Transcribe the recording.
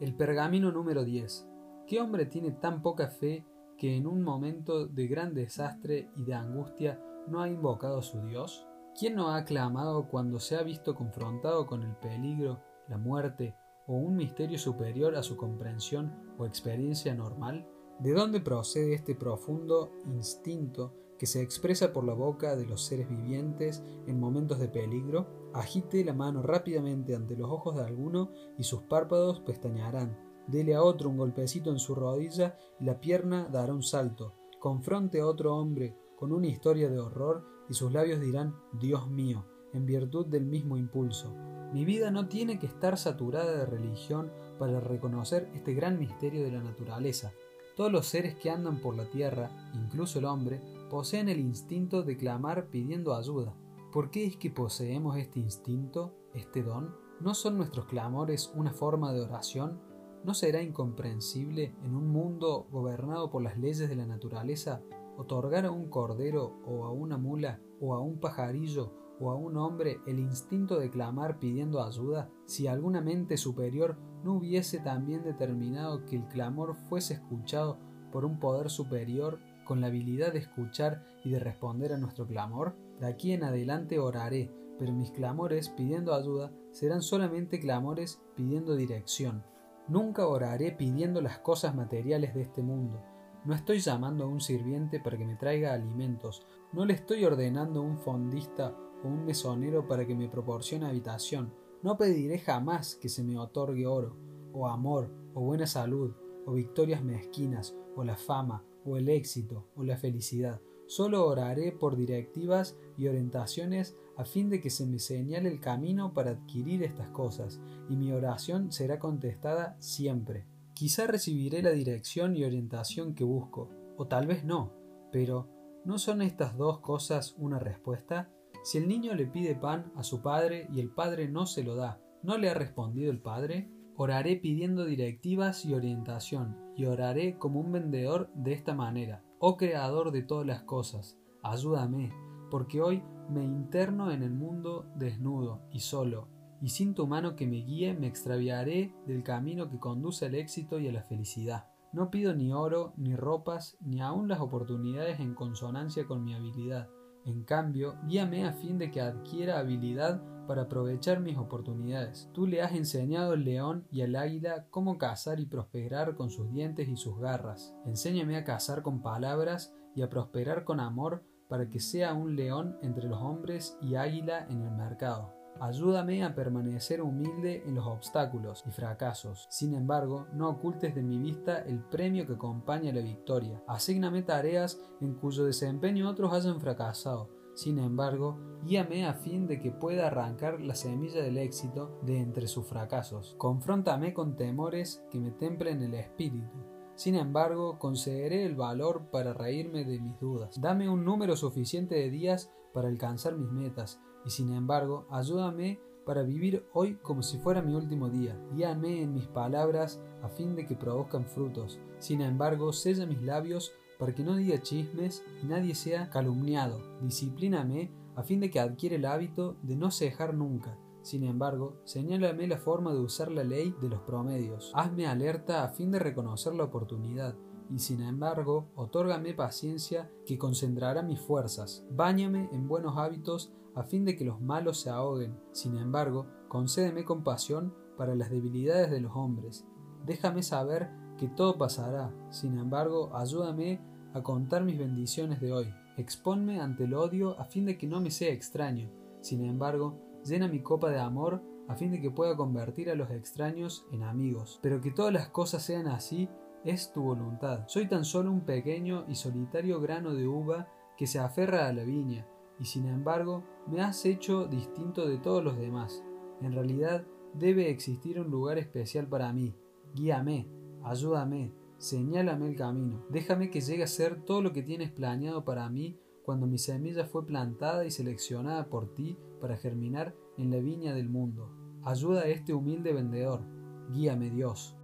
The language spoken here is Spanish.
El pergamino número 10. ¿Qué hombre tiene tan poca fe que en un momento de gran desastre y de angustia no ha invocado a su Dios? ¿Quién no ha clamado cuando se ha visto confrontado con el peligro, la muerte o un misterio superior a su comprensión o experiencia normal? ¿De dónde procede este profundo instinto que se expresa por la boca de los seres vivientes en momentos de peligro, agite la mano rápidamente ante los ojos de alguno y sus párpados pestañearán. Dele a otro un golpecito en su rodilla y la pierna dará un salto. Confronte a otro hombre con una historia de horror y sus labios dirán Dios mío, en virtud del mismo impulso. Mi vida no tiene que estar saturada de religión para reconocer este gran misterio de la naturaleza. Todos los seres que andan por la tierra, incluso el hombre, poseen el instinto de clamar pidiendo ayuda. ¿Por qué es que poseemos este instinto, este don? ¿No son nuestros clamores una forma de oración? ¿No será incomprensible en un mundo gobernado por las leyes de la naturaleza otorgar a un cordero o a una mula o a un pajarillo o a un hombre el instinto de clamar pidiendo ayuda si alguna mente superior no hubiese también determinado que el clamor fuese escuchado por un poder superior con la habilidad de escuchar y de responder a nuestro clamor? De aquí en adelante oraré, pero mis clamores pidiendo ayuda serán solamente clamores pidiendo dirección. Nunca oraré pidiendo las cosas materiales de este mundo. No estoy llamando a un sirviente para que me traiga alimentos, no le estoy ordenando a un fondista o un mesonero para que me proporcione habitación, no pediré jamás que se me otorgue oro, o amor, o buena salud, o victorias mezquinas, o la fama, o el éxito o la felicidad. Solo oraré por directivas y orientaciones a fin de que se me señale el camino para adquirir estas cosas, y mi oración será contestada siempre. Quizá recibiré la dirección y orientación que busco, o tal vez no, pero ¿no son estas dos cosas una respuesta? Si el niño le pide pan a su padre y el padre no se lo da, ¿no le ha respondido el padre? Oraré pidiendo directivas y orientación, y oraré como un vendedor de esta manera. Oh Creador de todas las cosas, ayúdame, porque hoy me interno en el mundo desnudo y solo, y sin tu mano que me guíe me extraviaré del camino que conduce al éxito y a la felicidad. No pido ni oro, ni ropas, ni aun las oportunidades en consonancia con mi habilidad. En cambio, guíame a fin de que adquiera habilidad para aprovechar mis oportunidades. Tú le has enseñado al león y al águila cómo cazar y prosperar con sus dientes y sus garras. Enséñame a cazar con palabras y a prosperar con amor para que sea un león entre los hombres y águila en el mercado. Ayúdame a permanecer humilde en los obstáculos y fracasos. Sin embargo, no ocultes de mi vista el premio que acompaña la victoria. Asígname tareas en cuyo desempeño otros hayan fracasado sin embargo, guíame a fin de que pueda arrancar la semilla del éxito de entre sus fracasos. Confróntame con temores que me templen el espíritu. Sin embargo, concederé el valor para reírme de mis dudas. Dame un número suficiente de días para alcanzar mis metas, y sin embargo, ayúdame para vivir hoy como si fuera mi último día. Guíame en mis palabras a fin de que produzcan frutos. Sin embargo, sella mis labios para que no diga chismes y nadie sea calumniado. Disciplíname a fin de que adquiere el hábito de no cejar nunca. Sin embargo, señálame la forma de usar la ley de los promedios. Hazme alerta a fin de reconocer la oportunidad. Y sin embargo, otórgame paciencia que concentrará mis fuerzas. Báñame en buenos hábitos a fin de que los malos se ahoguen. Sin embargo, concédeme compasión para las debilidades de los hombres. Déjame saber que todo pasará. Sin embargo, ayúdame a contar mis bendiciones de hoy. Exponme ante el odio a fin de que no me sea extraño. Sin embargo, llena mi copa de amor a fin de que pueda convertir a los extraños en amigos. Pero que todas las cosas sean así es tu voluntad. Soy tan solo un pequeño y solitario grano de uva que se aferra a la viña, y sin embargo me has hecho distinto de todos los demás. En realidad debe existir un lugar especial para mí. Guíame, Ayúdame, señálame el camino. Déjame que llegue a ser todo lo que tienes planeado para mí cuando mi semilla fue plantada y seleccionada por ti para germinar en la viña del mundo. Ayuda a este humilde vendedor. Guíame Dios.